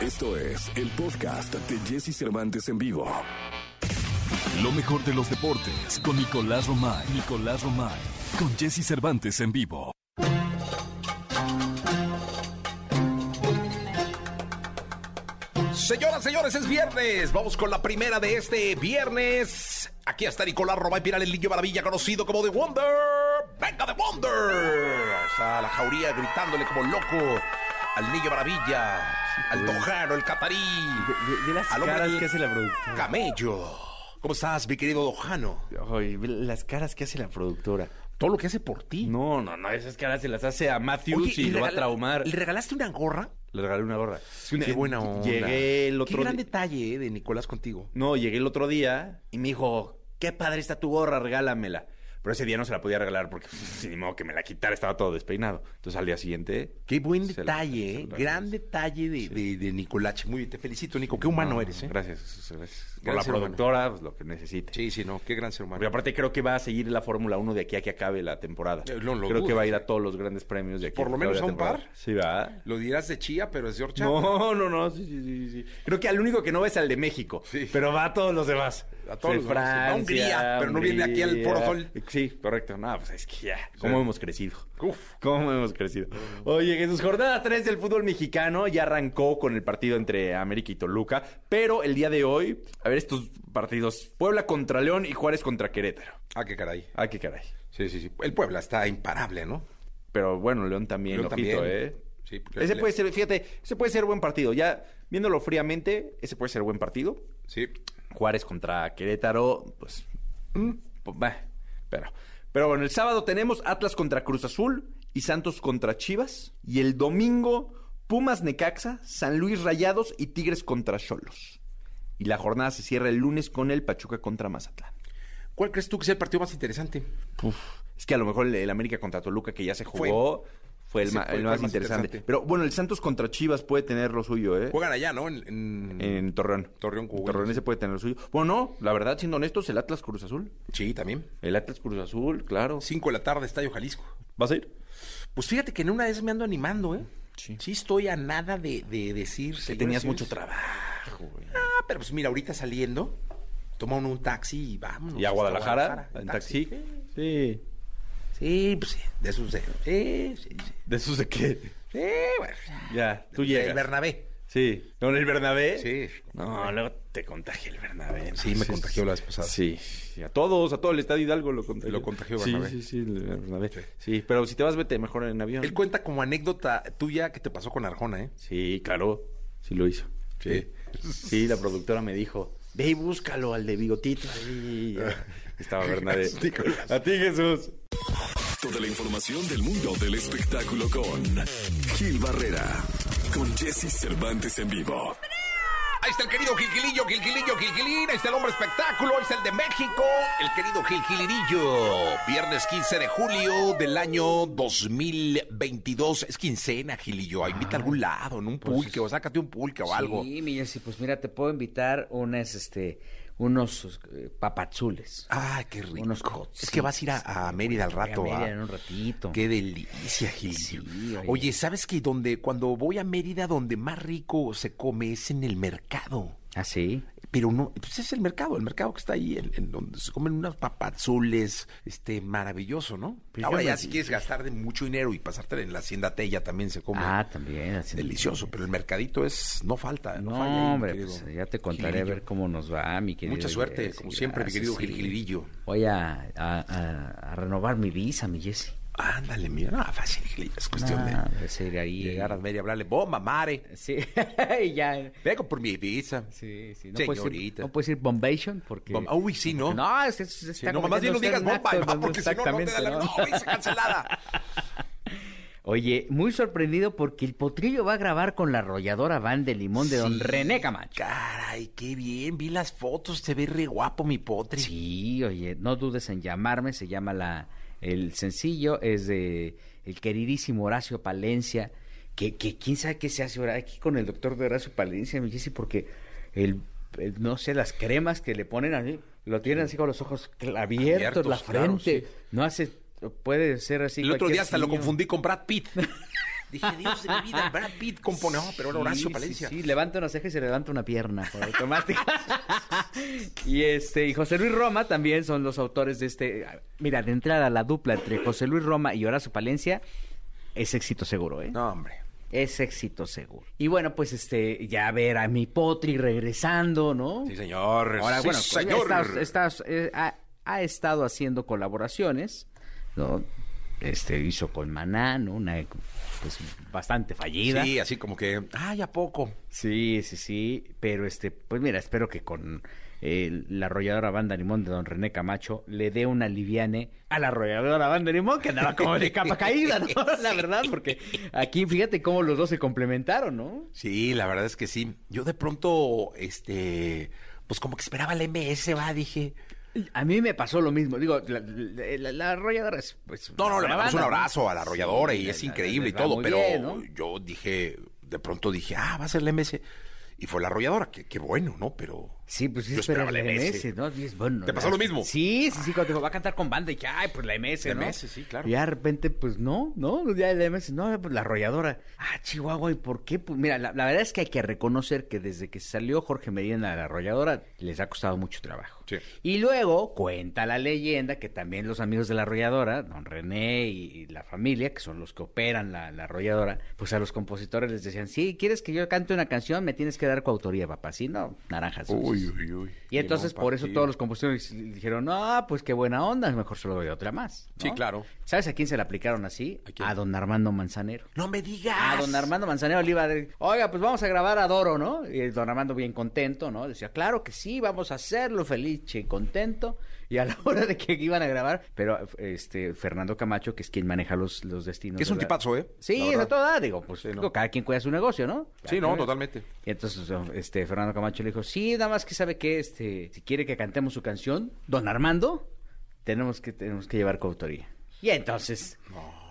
Esto es el podcast de Jesse Cervantes en vivo. Lo mejor de los deportes con Nicolás Romay. Nicolás Romay. Con Jesse Cervantes en vivo. Señoras, señores, es viernes. Vamos con la primera de este viernes. Aquí está Nicolás Romay Piral, el niño maravilla, conocido como The Wonder. ¡Venga, The Wonder! Está la jauría gritándole como loco al niño maravilla, al tojano, el catarí, Ve, ve las al caras que hace la productora. camello. ¿Cómo estás, mi querido Dojano? Ay, las caras que hace la productora. Todo lo que hace por ti. No, no, no, esas caras se las hace a Matthews Oye, y ¿le lo va a traumar. ¿Le regalaste una gorra? Le regalé una gorra. Qué buena onda. Llegué el otro Qué gran detalle eh, de Nicolás contigo. No, llegué el otro día y me dijo, qué padre está tu gorra, regálamela. Pero ese día no se la podía regalar porque pues, ni modo que me la quitara, estaba todo despeinado. Entonces al día siguiente... Qué buen la- detalle, se ¿eh? la- Gran detalle de, de, de Nicolache. Muy bien, te felicito, Nico. Qué humano No, eres, ¿eh? Gracias, gracias. Por la humano. productora, pues lo que necesite. Sí, sí, no. Qué gran ser humano. Porque aparte creo que va a seguir la Fórmula 1 de aquí a que acabe la temporada. Eh, no creo que va a ir a todos los grandes premios de aquí. Por lo menos la a un temporada. par. Sí, va. Lo dirás de Chía, pero es de Orcha. No, no, no, sí, sí, sí, sí. Creo que al único que no va es al de México, Sí. pero va a todos los demás. A todos De los. Va a Francia, Hungría, pero no viene aquí al Foro Sol. Sí, correcto. No, pues es que ya, cómo hemos crecido. Uf. ¿Cómo hemos crecido? Oye, Jesús, jornada 3 del fútbol mexicano ya arrancó con el partido entre América y Toluca, pero el día de hoy, a ver estos partidos, Puebla contra León y Juárez contra Querétaro. Ah, qué caray. Ah, qué caray. Sí, sí, sí. El Puebla está imparable, ¿no? Pero bueno, León también, León ojito, también. ¿eh? Sí, Ese le- puede ser, fíjate, ese puede ser buen partido. Ya viéndolo fríamente, ese puede ser buen partido. Sí. Juárez contra Querétaro, pues, mm, pues, bah, pero, pero bueno, el sábado tenemos Atlas contra Cruz Azul y Santos contra Chivas. Y el domingo, Pumas Necaxa, San Luis Rayados y Tigres contra Cholos. Y la jornada se cierra el lunes con el Pachuca contra Mazatlán. ¿Cuál crees tú que sea el partido más interesante? Uf, es que a lo mejor el, el América contra Toluca que ya se jugó fue, el, Ese ma- fue- el más, el más interesante. interesante. Pero bueno, el Santos contra Chivas puede tener lo suyo, ¿eh? Juegan allá, ¿no? En, en- En Torreón. Torreón, Coahuila, Torreón sí. ese puede tener lo suyo. Bueno, no, la verdad, siendo honestos, el Atlas Cruz Azul. Sí, también. El Atlas Cruz Azul, claro. Cinco de la tarde, Estadio Jalisco. ¿Vas a ir? Pues fíjate que en una vez me ando animando, ¿eh? Sí. Sí estoy a nada de, de decir... Que tenías mucho trabajo, güey. Ah, pero pues mira, ahorita saliendo, toma uno un taxi y vámonos. ¿Y a Guadalajara? en ¿En taxi? Sí. Sí, pues sí, de esos de... Sí, sí, sí. ¿De esos de qué? Sí, bueno. Ya, tú llegas. Bernabé. Sí. ¿Con el Bernabé? Sí. No, luego te contagia el Bernabé. ¿no? Sí, me contagió la vez pasada. Sí, y a todos, a todo el Estadio Hidalgo lo contagió. Lo contagió Sí, Bernabé. sí, sí, el Bernabé. Sí. pero si te vas, vete mejor en avión. Él cuenta como anécdota tuya que te pasó con Arjona, ¿eh? Sí, claro, sí lo hizo. Sí. Sí, la productora me dijo, ve y búscalo al de bigotito. Ahí. Estaba Bernabé. A ti, Jesús. Toda la información del mundo del espectáculo con Gil Barrera. Con Jesse Cervantes en vivo. Ahí está el querido Gilgilillo, Gilgilillo, Gilgilín. Ahí está el hombre espectáculo. Ahí está el de México. El querido Gilgilirillo. Viernes 15 de julio del año 2022. Es quincena, Gilillo. Invita a algún lado, en un pulque. O sácate un pulque o algo. Sí, mi Jessy, pues mira, te puedo invitar unas, este, unos eh, papazules. Ay, qué rico. Unos cots, es que vas a ir a, a Mérida al Voy a rato. Mérida ¿ah? en un ratito. Qué delicia, Gilillo. Sí, oye. oye. ¿sabes que donde cuando voy a Mérida, donde más rico se come es en el mercado? ¿Ah, sí? Pero no, pues es el mercado, el mercado que está ahí, en, en donde se comen unas papazules, este, maravilloso, ¿no? Pues Ahora ya me- si quieres gastar de mucho dinero y pasarte en la hacienda Tella también se come Ah, también. así- delicioso, pero el mercadito es, no falta, no, No, falla hombre, pues ya te contaré a ver cómo nos va, mi querido. Mucha suerte, como siempre, mi querido sí. Gil. Voy a, a- a- a renovar mi visa, mi Jessy. Ándale, mira, no, fácil, es cuestión Ah, de pues, ir ahí. llegar a y hablarle, bomba, mare, Sí, y ya. vengo por mi visa. Sí, sí. No puedes, ir, Señorita. no puedes ir Bombation porque... Bomba- Uy, sí, ¿no? No, es, es- Sí, está no, bien no digas bomba, acto, no, porque si no, no te da la... No, cancelada. Oye, muy sorprendido porque el potrillo va a grabar con la arrolladora van de limón de don Sí. René Camacho. Caray, qué bien, vi las fotos, se ve re guapo mi potri. Sí, oye, no dudes en llamarme, se llama la el sencillo, es de el queridísimo Horacio Palencia, que, que quién sabe qué se hace ahora aquí con el doctor de Horacio Palencia, me dice, porque el, el- no sé, las cremas que le ponen así, lo tienen así con los ojos abiertos, Abiertos, la claro, frente, sí. no hace, puede ser así. El otro día hasta lo confundí con Brad Pitt. Dije, Dios de mi vida, Brad Pitt compone, no, pero era Horacio Sí, Palencia. Sí, sí, levanta una ceja y se levanta una pierna por automática. y este, y José Luis Roma también son los autores de este. Mira, de entrada la dupla entre José Luis Roma y Horacio Palencia es éxito seguro, ¿eh? No, hombre. Es éxito seguro. Y bueno, pues este, ya ver a mi Potri regresando, ¿no? Sí, señor. Ahora, sí, bueno, señor. está- está- eh, ha, ha estado haciendo colaboraciones, ¿no? Este, hizo con Maná, ¿no? Una, pues, bastante fallida. Sí, así como que, ay, ¿a poco? Sí, sí, sí, pero este, pues mira, espero que con eh, la arrolladora Banda Limón de don René Camacho le dé una liviane a la arrolladora Banda Limón que andaba como de capa caída, ¿no? La verdad, porque aquí fíjate cómo los dos se complementaron, ¿no? Sí, la verdad es que sí. Yo de pronto, este, pues como que esperaba el MS, va, dije. A mí me pasó lo mismo, digo, la, la- la arrolladora es pues No, no, le mandamos un abrazo a la arrolladora y es la- increíble y todo, pero bien, ¿no? yo dije, de pronto dije, ah, va a ser el MS. Y fue la arrolladora, que, qué bueno, ¿no? Pero. Sí, pues sí, Yo espera esperaba la MS, MS. ¿no? Y es bueno, ¿Te pasó lo mismo? Sí, sí, sí, cuando dijo, va a cantar con banda y que, ay, pues la MS, La ¿no? MS, sí, claro. Y ya de repente, pues no, no, ya la MS, no, pues la arrolladora. Ah, Chihuahua, ¿y por qué? Pues mira, la, la verdad es que hay que reconocer que desde que salió Jorge Medina de la arrolladora, les ha costado mucho trabajo. Sí. Y luego cuenta la leyenda que también los amigos de la arrolladora, don René y, y la familia, que son los que operan la, la arrolladora, pues a los compositores les decían, sí, ¿quieres que yo cante una canción? Me tienes que dar coautoría, papá. Si no, naranjas. Uy, uy, uy. Y entonces por eso todos los compositores dijeron, no, pues qué buena onda, mejor se lo doy a otra más. ¿no? Sí, claro. ¿Sabes a quién se la aplicaron así? ¿A don Armando Manzanero. No me digas. A don Armando Manzanero le iba a decir, oiga, pues vamos a grabar a Doro, ¿no? Y don Armando bien contento, ¿no? Decía, claro que sí, vamos a hacerlo feliz y contento. Y a la hora de que iban a grabar, pero este Fernando Camacho, que es quien maneja los, los destinos. Que es un tipazo, ¿eh? Sí, es a toda, digo, pues Sí, ¿no? digo, cada quien cuida su negocio, ¿no? Cada Sí, no, totalmente. y entonces este Fernando Camacho le dijo, sí, nada más que sabe que este, si quiere que cantemos su canción, don Armando, tenemos que, tenemos que llevar coautoría. Y entonces,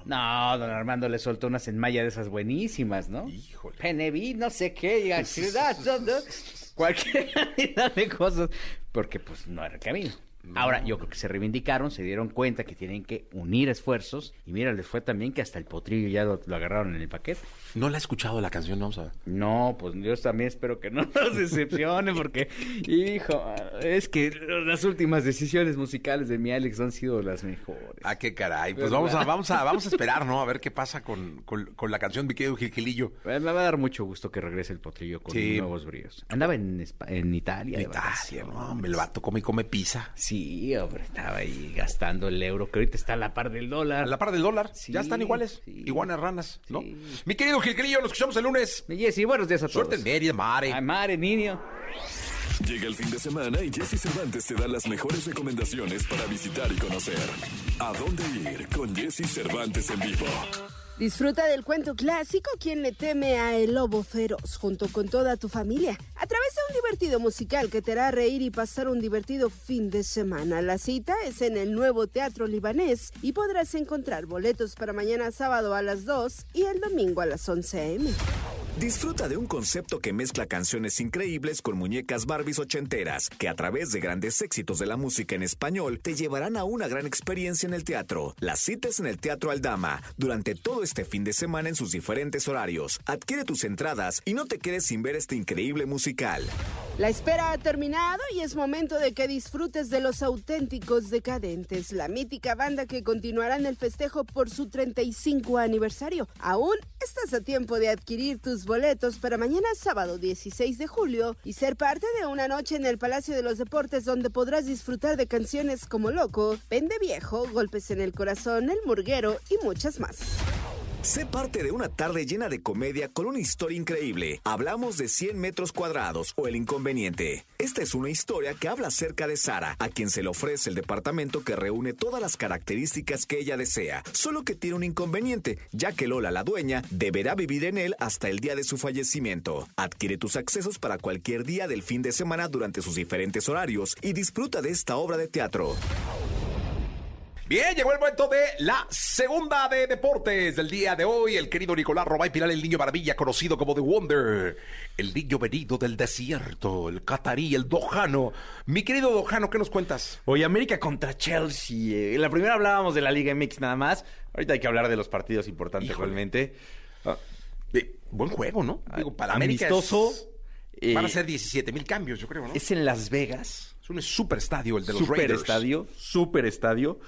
no, don Armando le soltó unas en maya de esas buenísimas, ¿no? Híjole. Peneví, no sé qué, ciudad, cualquier cantidad de cosas, porque pues no era el camino. Ahora, yo creo que se reivindicaron, se dieron cuenta que tienen que unir esfuerzos, y mira, les fue también que hasta el potrillo ya lo, lo agarraron en el paquete. No la he escuchado la canción, vamos a ver. No, pues yo también espero que no nos decepcione porque, hijo, es que las últimas decisiones musicales de mi Alex han sido las mejores. Ah, qué caray. Pues ¿Verdad? vamos a, vamos a, vamos a esperar, ¿no? A ver qué pasa con, con, con la canción, mi querido Gilgilillo. Me va a dar mucho gusto que regrese el potrillo con Sí. nuevos bríos. Andaba en, en Italia. En Italia, no, el vato come y come pizza. Sí, hombre, estaba ahí gastando el euro, que ahorita está a la par del dólar. A la par del dólar. Sí, ya están iguales. sí. Iguanas ranas, ¿no? Sí. Mi querido Gilgilillo, nos escuchamos el lunes. Mi Jessy, buenos días a todos. Suerte en Mérida, Mare. Ay, madre, niño. Llega el fin de semana y Jesse Cervantes te da las mejores recomendaciones para visitar y conocer. ¿A dónde ir con Jesse Cervantes en vivo? Disfruta del cuento clásico Quien le teme a el lobo feroz junto con toda tu familia a través de un divertido musical que te hará reír y pasar un divertido fin de semana. La cita es en el nuevo Teatro Libanés y podrás encontrar boletos para mañana sábado a las 2 y el domingo a las 11 a.m. Disfruta de un concepto que mezcla canciones increíbles con muñecas Barbies ochenteras, que a través de grandes éxitos de la música en español te llevarán a una gran experiencia en el teatro. Las citas en el Teatro Aldama durante todo este fin de semana en sus diferentes horarios. Adquiere tus entradas y no te quedes sin ver este increíble musical. La espera ha terminado y es momento de que disfrutes de los auténticos decadentes, la mítica banda que continuará en el festejo por su 35 aniversario. Aún estás a tiempo de adquirir tus boletos para mañana sábado 16 de julio y ser parte de una noche en el Palacio de los Deportes donde podrás disfrutar de canciones como Loco, Pende Viejo, Golpes en el Corazón, El Murguero y muchas más. Sé parte de una tarde llena de comedia con una historia increíble. Hablamos de 100 metros cuadrados o el inconveniente. Esta es una historia que habla acerca de Sara, a quien se le ofrece el departamento que reúne todas las características que ella desea, solo que tiene un inconveniente, ya que Lola, la dueña, deberá vivir en él hasta el día de su fallecimiento. Adquiere tus accesos para cualquier día del fin de semana durante sus diferentes horarios y disfruta de esta obra de teatro. Bien, llegó el momento de la segunda de deportes del día de hoy. El querido Nicolás Robay Pilar, el niño maravilla, conocido como The Wonder. El niño venido del desierto, el catarí, el dojano. Mi querido dojano, ¿qué nos cuentas? Hoy América contra Chelsea. Eh, En la primera hablábamos de la Liga MX nada más. Ahorita hay que hablar de los partidos importantes Híjole. realmente. Ah, Eh, buen juego, ¿no? Digo, para América Amistoso. es- eh, van a ser 17 mil cambios, yo creo, ¿no? Es, Es en Las Vegas. un super estadio el de los super Raiders. estadio, super estadio.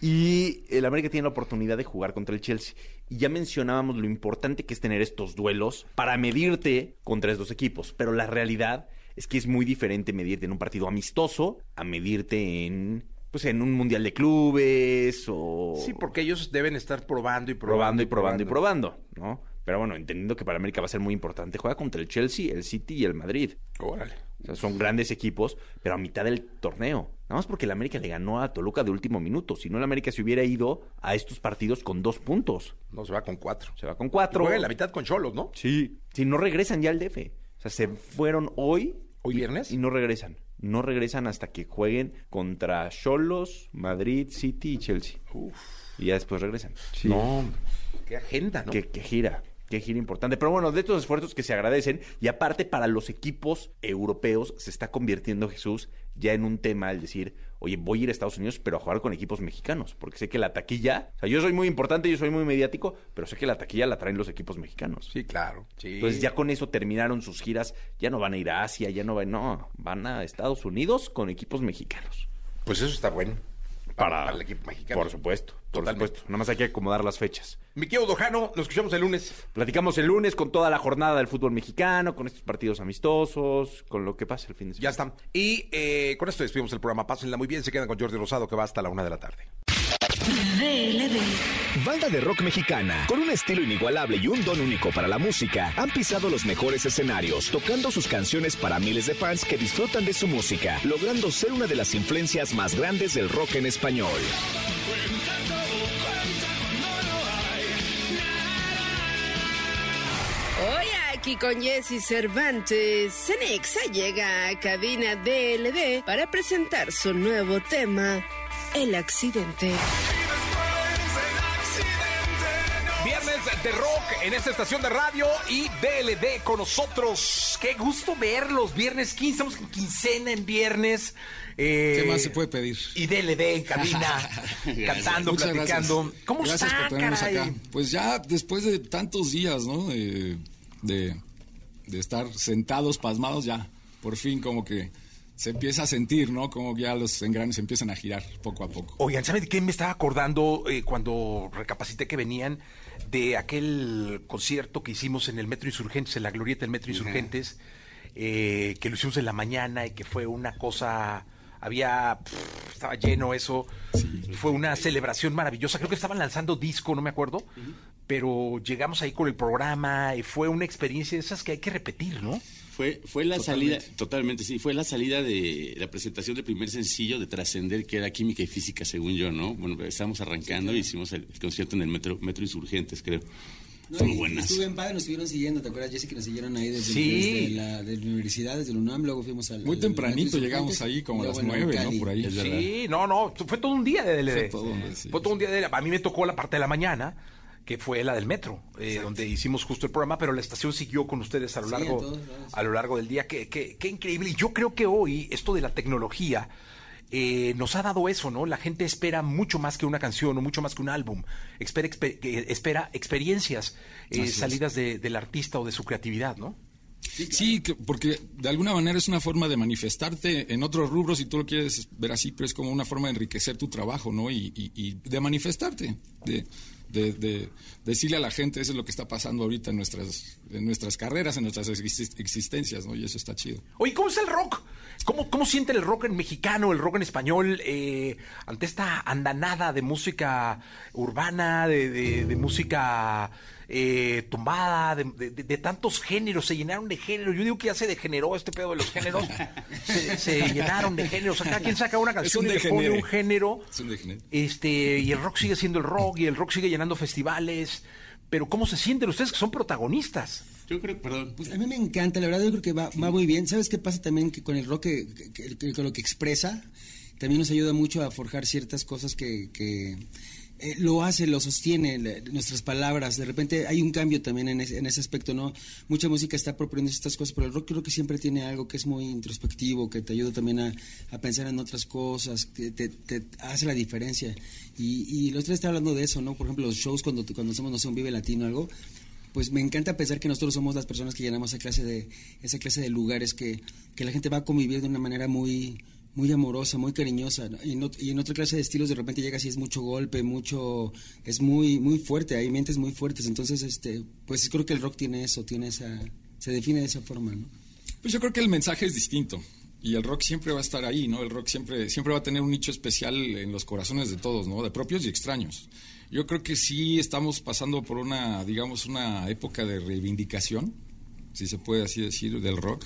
Y el América tiene la oportunidad de jugar contra el Chelsea. Y ya mencionábamos lo importante que es tener estos duelos para medirte contra estos equipos. Pero la realidad es que es muy diferente medirte en un partido amistoso a medirte en, pues, en un mundial de clubes o Sí, porque ellos deben estar probando y probando. probando y probando y probando, ¿no? Pero bueno, entendiendo que para América va a ser muy importante, juega contra el Chelsea, el City y el Madrid. Órale. O sea, son grandes equipos, pero a mitad del torneo. Nada más porque el América le ganó a Toluca de último minuto. Si no, el América se hubiera ido a estos partidos con dos puntos. No, se va con cuatro. Se va con cuatro. Juega en la mitad con Cholos, ¿no? Sí. Si no regresan ya al DF. O sea, se fueron hoy. ¿Hoy viernes? Y no regresan. No regresan hasta que jueguen contra Cholos, Madrid, City y Chelsea. Uf. Y ya después regresan. Sí. No, qué agenda, ¿no? que, que gira, que gira importante. Pero bueno, de estos esfuerzos que se agradecen, y aparte para los equipos europeos se está convirtiendo Jesús ya en un tema el decir, oye, voy a ir a Estados Unidos, pero a jugar con equipos mexicanos, porque sé que la taquilla, o sea, yo soy muy importante, yo soy muy mediático, pero sé que la taquilla la traen los equipos mexicanos. Sí, claro. Sí. Entonces ya con eso terminaron sus giras, ya no van a ir a Asia, ya no van, no, van a Estados Unidos con equipos mexicanos. Pues eso está bueno. Para, para el equipo mexicano. Por supuesto, por Totalmente. supuesto. Nada más hay que acomodar las fechas. Mi querido Dojano, nos escuchamos el lunes. Platicamos el lunes con toda la jornada del fútbol mexicano, con estos partidos amistosos, con lo que pase el fin de Ya semana. está. Y eh, con esto despedimos el programa. Pásenla muy bien. Se quedan con Jordi Rosado, que va hasta la una de la tarde. Banda de rock mexicana, con un estilo inigualable y un don único para la música, han pisado los mejores escenarios, tocando sus canciones para miles de fans que disfrutan de su música, logrando ser una de las influencias más grandes del rock en español. Hoy aquí con Jesse Cervantes, Cenexa llega a cabina DLD para presentar su nuevo tema, El accidente. De rock en esta estación de radio y DLD con nosotros. Qué gusto verlos. Viernes 15, estamos en quincena en viernes. Eh, ¿Qué más se puede pedir? Y DLD en cabina, cantando, Muchas platicando. gracias. ¿Cómo Gracias está, por tenernos caray? acá. Pues ya después de tantos días, ¿no? De, de, de estar sentados, pasmados, ya por fin como que se empieza a sentir, ¿no? Como ya los engranes empiezan a girar poco a poco. Oigan, ¿saben de qué me estaba acordando eh, cuando recapacité que venían de aquel concierto que hicimos en el Metro Insurgentes, en la glorieta del Metro Insurgentes, eh, que lo hicimos en la mañana y que fue una cosa, había, pff, estaba lleno eso, fue una celebración maravillosa, creo que estaban lanzando disco, no me acuerdo, pero llegamos ahí con el programa y fue una experiencia de esas que hay que repetir, ¿no? Fue, fue la Totalmente. salida, totalmente, sí, fue la salida de la presentación del primer sencillo de Trascender, que era Química y Física, según yo, ¿no? Bueno, estábamos arrancando y hicimos el, el concierto en el Metro, Metro Insurgentes, creo. No, Muy y- buenas. Estuve en padre, nos estuvieron siguiendo, ¿te acuerdas, Jessy, que nos siguieron ahí desde, Sí. desde la, universidad, desde la UNAM, luego fuimos al... Muy al- tempranito al- llegamos ahí, como a las nueve, ¿no? Por ahí. Sí, no, no, fue todo un día de DLD. Fue todo un día, sí. Fue todo un día de A mí me tocó la parte de la mañana, que fue la del metro, eh, donde hicimos justo el programa, pero la estación siguió con ustedes a lo largo, a lo largo del día. Qué, qué- qué increíble. Y yo creo que hoy, esto de la tecnología, eh, nos ha dado eso, ¿no? La gente espera mucho más que una canción o mucho más que un álbum. Espera, exper- espera experiencias eh, salidas de- del artista o de su creatividad, ¿no? Sí, que- porque de alguna manera es una forma de manifestarte en otros rubros, si tú lo quieres ver así, pero es como una forma de enriquecer tu trabajo, ¿no? Y, y- y de manifestarte, de, de- de decirle a la gente, eso es lo que está pasando ahorita en nuestras, en nuestras carreras, en nuestras exist- existencias, ¿no? Y eso está chido. Oye, ¿cómo es el rock? ¿Cómo, cómo sienten el rock en mexicano, el rock en español, eh, ante esta andanada de música urbana, de música eh, tumbada, de, de- de- de tantos géneros? Se llenaron de géneros. Yo digo que ya se degeneró este pedo de los géneros. Se, se llenaron de géneros. Acá quien saca una canción un y le pone un género. Es un degenere. Este, y el rock sigue siendo el rock, y el rock sigue llenando festivales. Pero ¿cómo se sienten ustedes que son protagonistas? Yo creo, perdón, Pues a mí me encanta, la verdad yo creo que va, va muy bien. ¿Sabes qué pasa también que con el rock, que, que- que- con lo que expresa, también nos ayuda mucho a forjar ciertas cosas que, que, eh, lo hace, lo sostiene, nuestras palabras. De repente hay un cambio también en ese, en ese aspecto, ¿no? Mucha música está proponiendo estas cosas, pero el rock creo que siempre tiene algo que es muy introspectivo, que te ayuda también a, a pensar en otras cosas, que te, hace la diferencia. Y, y los tres está hablando de eso, ¿no? Por ejemplo, los shows cuando, cuando hacemos, no sé, un Vive Latino o algo, pues me encanta pensar que nosotros somos las personas que llenamos esa clase de, esa clase de lugares que, que la gente va a convivir de una manera muy, muy amorosa, muy cariñosa. Y, en, otra clase de estilos de repente llegas y es mucho golpe, mucho, es muy, muy fuerte, hay mentes muy fuertes. Entonces, este, pues creo que el rock tiene eso, tiene esa, se define de esa forma, ¿no? Pues yo creo que el mensaje es distinto. Y el rock siempre va a estar ahí, ¿no? El rock siempre, siempre va a tener un nicho especial en los corazones de todos, ¿no? De propios y extraños. Yo creo que sí estamos pasando por una, digamos, una época de reivindicación, si se puede así decir, del rock.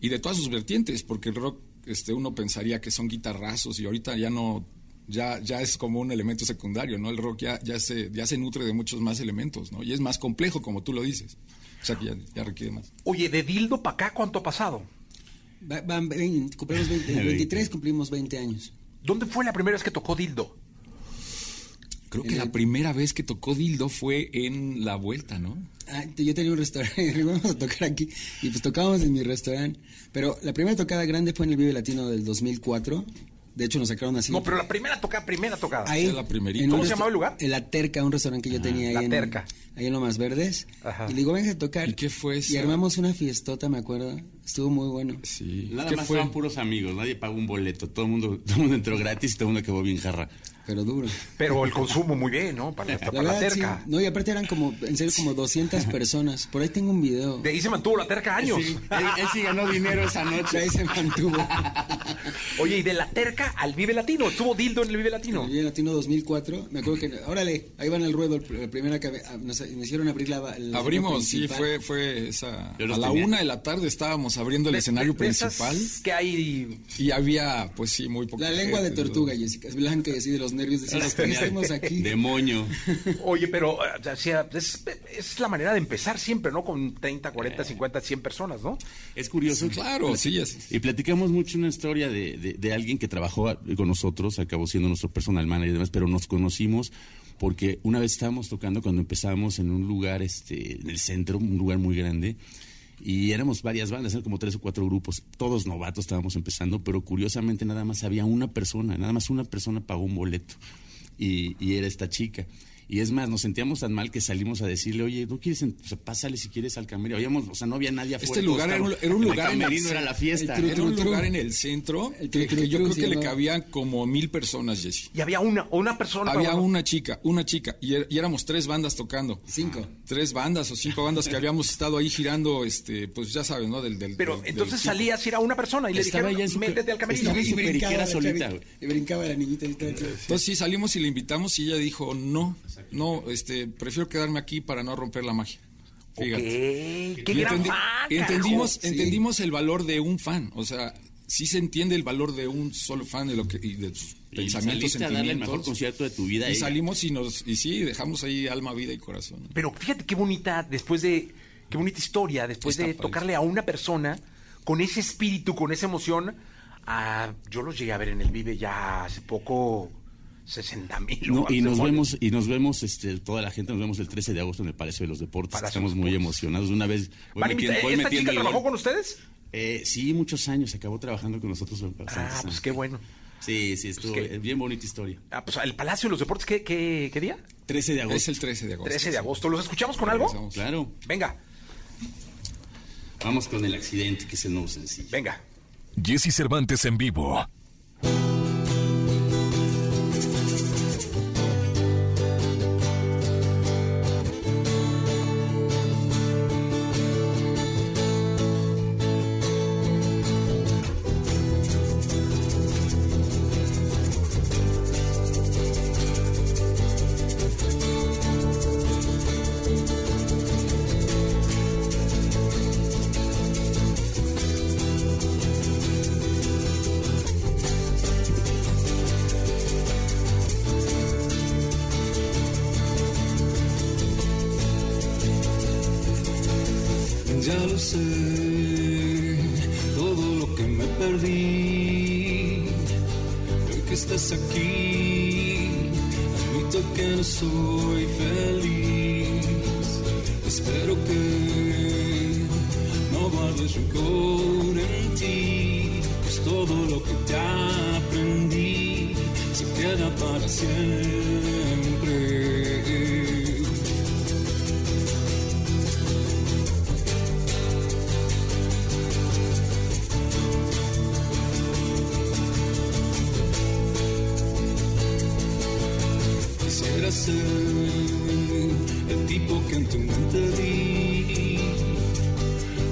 Y de todas sus vertientes, porque el rock, este, uno pensaría que son guitarrazos y ahorita ya no, ya, ya es como un elemento secundario, ¿no? El rock ya, ya se, ya se nutre de muchos más elementos, ¿no? Y es más complejo, como tú lo dices. O sea que ya, ya requiere más. Oye, de Dildo para acá, ¿cuánto ha pasado? Va- van vein- cumplimos 20, el 23 cumplimos 20 años. ¿Dónde fue la primera vez que tocó Dildo? Creo que la primera vez que tocó Dildo fue en la vuelta, ¿no? Ah, yo tenía un restaurante, y vamos a tocar aquí, y pues tocábamos en mi restaurante. Pero la primera tocada grande fue en el Vive Latino del 2004. De hecho, nos sacaron así. No, pero la primera tocada, primera tocada. Ahí, la primerita. en un ¿Cómo se llamaba el lugar? En La Terca, un restaurante que yo tenía ahí, La en, Terca. ahí en Lomas Verdes. Ajá. Y le digo, venga a tocar. ¿Y qué fue Y armamos una fiestota, me acuerdo. Estuvo muy bueno. Sí. Nada ¿Qué más fue? estaban puros amigos, nadie pagó un boleto, todo el mundo, todo el mundo entró gratis y todo el mundo acabó bien jarra. Pero duro. Pero el consumo muy bien, ¿no? Para la, La para la verdad, sí. terca. No, y aparte eran como, en serio, como 200 personas. Por ahí tengo un video. De ahí se mantuvo la terca años. Sí, él, él sí ganó dinero esa De noche. ahí se mantuvo. Oye, y de la terca al Vive Latino. Estuvo Dildo en el Vive Latino. El Vive Latino 2004. Me acuerdo que, órale, ahí van al ruedo. el- La primera que ah, nos, nos hicieron abrir la. el Abrimos, sí, fue, fue esa. A la tenía. una de la tarde estábamos abriendo el De- escenario de- principal que hay y había, pues sí, muy poco. La lengua de tortuga, Jessica. Es blanca y así de los nervios. Decimos, ¿qué hacemos aquí? Demonio. Oye, pero o sea, es, es la manera de empezar siempre, ¿no? Con 30, 40, 50, 100 personas, ¿no? Es curioso. Claro, sí, es- Y platicamos mucho una historia de, de- de alguien que trabajó con nosotros, acabó siendo nuestro personal manager y demás, pero nos conocimos porque una vez estábamos tocando cuando empezamos en un lugar, este, en el centro, un lugar muy grande, y éramos varias bandas, eran como tres o cuatro grupos, todos novatos estábamos empezando, pero curiosamente nada más había una persona, nada más una persona pagó un boleto, y, y era esta chica. Y es más, nos sentíamos tan mal que salimos a decirle, oye, ¿no quieres, en- o sea, pásale si quieres al camerino? Habíamos, o sea, no había nadie afuera. Este lugar era un, estábamos- era un el lugar en camerino era la fiesta. el tru- Era un tru- lugar tru. en el centro El que, tru- tru- que yo tru creo que le cabían como mil personas, Jesse. Y había una, una persona. Había para- una chica, una chica, y, er- y éramos tres bandas tocando. Cinco. Tres bandas o cinco bandas que habíamos estado ahí girando, este, pues ya sabes, ¿no? Del, del, Pero del- del entonces tipo. salías y era una persona y le Estaba dijeron, su- métete al camerino. estaba Y brincaba solita. Y brincaba la niñita. Entonces sí salimos y le invitamos y ella dijo, no, no, este, prefiero quedarme aquí para no romper la magia. Fíjate. qué gran entendi- fan, entendimos, entendimos el valor de un fan, o sea, sí se entiende el valor de un solo fan de lo que y de sus Y pensamientos, a darle el mejor sentimientos. concierto de tu vida. Y ella. salimos y nos y sí, dejamos ahí alma, vida y corazón. Pero fíjate qué bonita, después de, qué bonita historia, después Está de padre. tocarle a una persona con ese espíritu, con esa emoción. a- yo los llegué a ver en el Vive ya hace poco, 60 mil. No, y nos vemos, y nos vemos, este, toda la gente, nos vemos el 13 de agosto en el Palacio de los Deportes. Palacio Estamos muy Deportes. emocionados. Una vez voy ¿Van a metiendo, ¿Esta metiendo chica el trabajó con ustedes? Eh, sí, muchos años. Acabó trabajando con nosotros. Ah, pues años. qué bueno. Sí, sí, estuvo Pues que- eh, bien bonita historia. Ah, pues el Palacio de los Deportes, ¿qué, qué, qué día? 13 de agosto. Es el 13 de agosto. 13 de agosto. ¿Los escuchamos con algo? Regresamos. Claro. Venga, Vamos con el accidente, que es el nuevo sencillo. venga. Jesse Cervantes en vivo. Que ser el tipo que en tu mente di,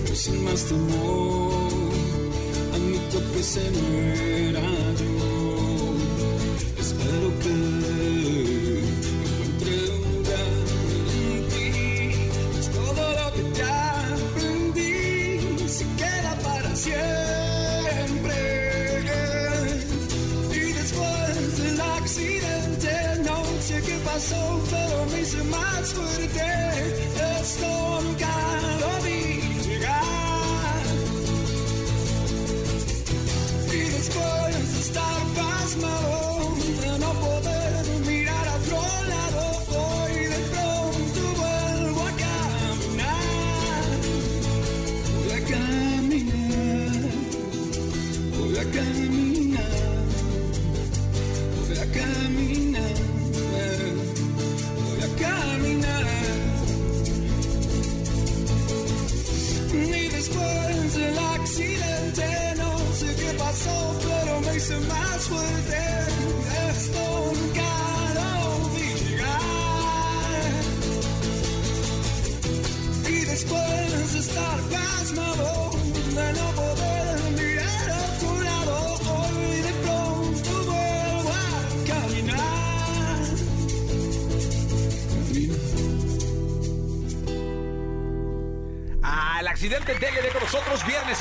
pero sin más temor, admito que se me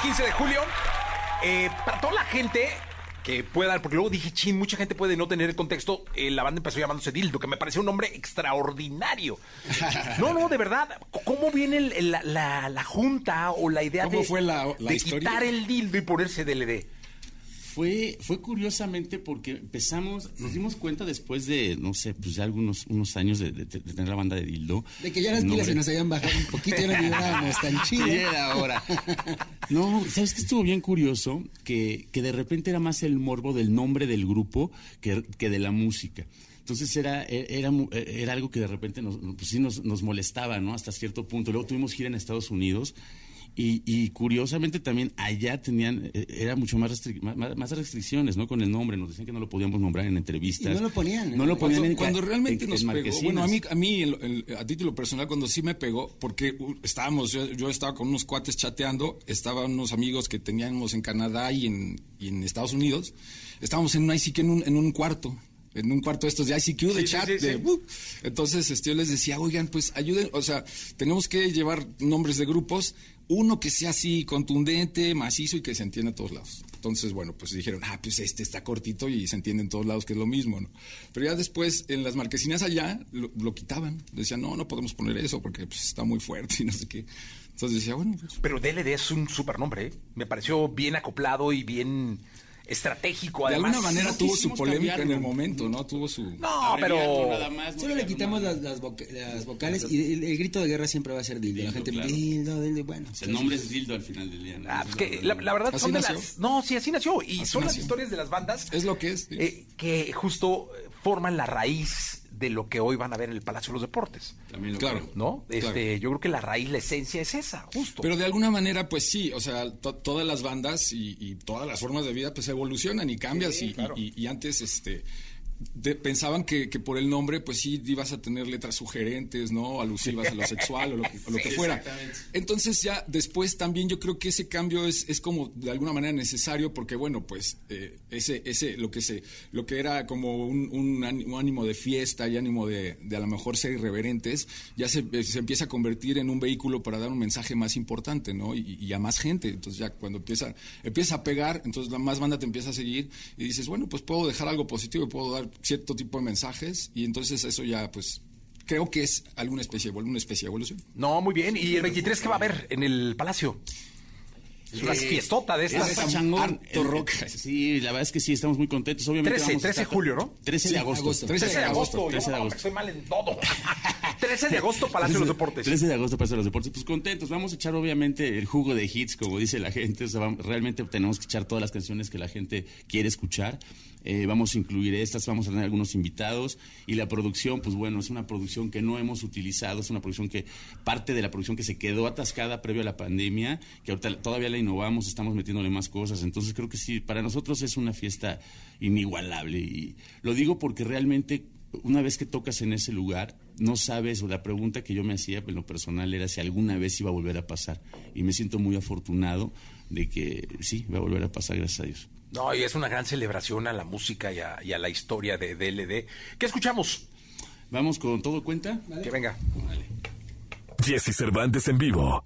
15 de julio. Eh, para toda la gente que pueda, porque luego dije, chin, mucha gente puede no tener el contexto. eh, la banda empezó llamándose Dildo, que me pareció un nombre extraordinario. No, no, de verdad. ¿Cómo viene el- el- la, la- la junta o la idea ¿Cómo de, fue la- la de historia? quitar el dildo y ponerse DLD? Fue, fue curiosamente porque empezamos, nos dimos cuenta después de, no sé, pues ya algunos unos años de, de- de tener la banda de Dildo. De que ya las pilas se nos habían bajado un poquito, ya no vibrábamos tan chido. Era ahora. No, ¿sabes qué estuvo bien curioso? Que, que de repente era más el morbo del nombre del grupo que, que de la música. Entonces era, era, mu- era algo que de repente nos, pues sí nos, nos molestaba, ¿no? Hasta cierto punto. Luego tuvimos gira en Estados Unidos y, y curiosamente también allá tenían, eh, era mucho más, restric- más, más restricciones, ¿no? Con el nombre. Nos decían que no lo podíamos nombrar en entrevistas. Y no lo ponían, ¿eh? No lo ponían Cuando, en cuando realmente en- nos en pegó, bueno, a mí, a mí el- el- a título personal, cuando sí me pegó, porque uh, estábamos, yo, yo estaba con unos cuates chateando, estaban unos amigos que teníamos en Canadá y en, y en Estados Unidos, estábamos en un ICQ en un, en un cuarto. En un cuarto de estos de ICQ, de sí, chat, sí, sí. de, uh, entonces este, yo les decía, oigan, pues ayuden, o sea, tenemos que llevar nombres de grupos, uno que sea así contundente, macizo y que se entienda a todos lados. Entonces, bueno, pues dijeron, ah, pues este está cortito y se entiende en todos lados que es lo mismo, ¿no? Pero ya después, en las marquesinas allá, lo, lo quitaban. Decían, no, no podemos poner eso porque pues, está muy fuerte y no sé qué. Entonces decía, bueno, pues, Pero DLD es un supernombre, ¿eh? Me pareció bien acoplado y bien estratégico. de Además, alguna manera no tuvo su polémica en el momento, ¿no? Tuvo su... No, pero... Nada más, Solo le quitamos las, las, voca- las vocales y el, el grito de guerra siempre va a ser dildo. La Dildo, gente, claro. dildo, dildo, bueno. El nombre es Dildo al final del día. ¿no? Ah, pues es que la, la verdad ¿Así son de nació? las... No, sí, así nació. Y Así son las historias de las bandas Es lo que es. sí. eh, que justo forman la raíz de lo que hoy van a ver en el Palacio de los Deportes. También lo Claro. creo. ¿No? Claro. Este, yo creo que la raíz, la esencia es esa, justo. Pero de alguna manera, pues sí, o sea, to- todas las bandas y, y todas las formas de vida, pues evolucionan y cambias. Sí, y, claro. y- y antes, este, de- pensaban que, que por el nombre, pues sí, ibas a tener letras sugerentes, ¿no? Alusivas a lo sexual o lo que, o lo que fuera. Entonces ya después también yo creo que ese cambio es, es como de alguna manera necesario porque, bueno, pues eh, ese, ese, lo que se, lo que era como un, un án- un ánimo de fiesta y ánimo de, de a lo mejor ser irreverentes, ya se, eh, se empieza a convertir en un vehículo para dar un mensaje más importante, ¿no? Y, y a más gente. Entonces ya cuando empieza, empieza a pegar, entonces la más banda te empieza a seguir y dices, bueno, pues puedo dejar algo positivo puedo dar cierto tipo de mensajes y entonces eso ya, pues, creo que es alguna especie, de evol- una especie de evolución. No, muy bien. ¿Y el 23 qué va a haber en el Palacio? Es una fiestota de Es estas. pachangón. harto El- rock. Sí, la verdad es que sí, estamos muy contentos. Obviamente 13, vamos a 13 de julio, ¿no? 13 Sí, de agosto. agosto. 13 de agosto. 13 de Yo, agosto. Estoy mal en todo. 13 de agosto, Palacio de los Deportes. 13 de agosto, Palacio de los Deportes. Pues contentos, vamos a echar obviamente el jugo de hits, como dice la gente. O sea, vamos- realmente tenemos que echar todas las canciones que la gente quiere escuchar. Eh, vamos a incluir estas, vamos a tener algunos invitados. Y la producción, pues bueno, es una producción que no hemos utilizado, es una producción que, parte de la producción que se quedó atascada previo a la pandemia, que ahorita todavía la innovamos, estamos metiéndole más cosas. Entonces creo que sí, para nosotros es una fiesta inigualable. Y lo digo porque realmente una vez que tocas en ese lugar, no sabes, o la pregunta que yo me hacía en lo personal era si alguna vez iba a volver a pasar. Y me siento muy afortunado de que sí, va a volver a pasar, gracias a Dios. No, y es una gran celebración a la música y a, y a la historia de DLD. ¿Qué escuchamos? Vamos con todo cuenta. Que venga. Jesse Cervantes en vivo.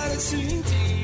Pude estar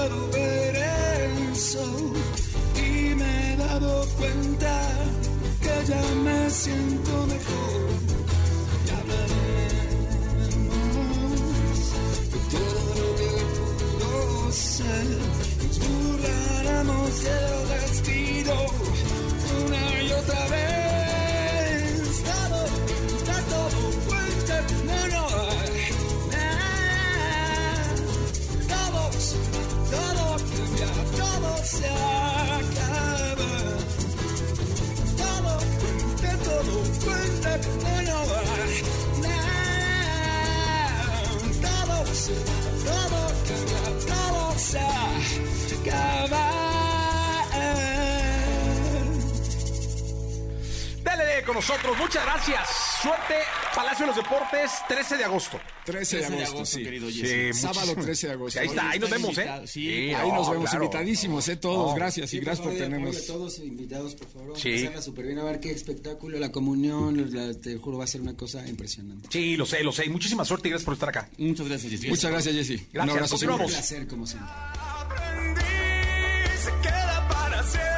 Oh, Muchas gracias. Suerte. Palacio de los Deportes, 13 de agosto. 13 de 13 de agosto, sí. querido Sí, Jesse. Sábado muchísimas- 13 de agosto. Sí, ahí está, ahí nos vemos, ¿eh? Sí, Ahí nos no, vemos claro. invitadísimos, ¿eh? Todos. No. Gracias y gracias por apoyo tenernos. todos invitados, por favor. Sí. súper bien, a ver qué espectáculo, la comunión, la- te juro, va a ser una cosa impresionante. Sí, lo sé, lo sé. Muchísima suerte y gracias por estar acá. Muchas gracias, Jesse. Muchas gracias, Jesse. Un Gracias, abrazo Un continuamos. siempre. placer, como siempre. aprendí se queda para siempre.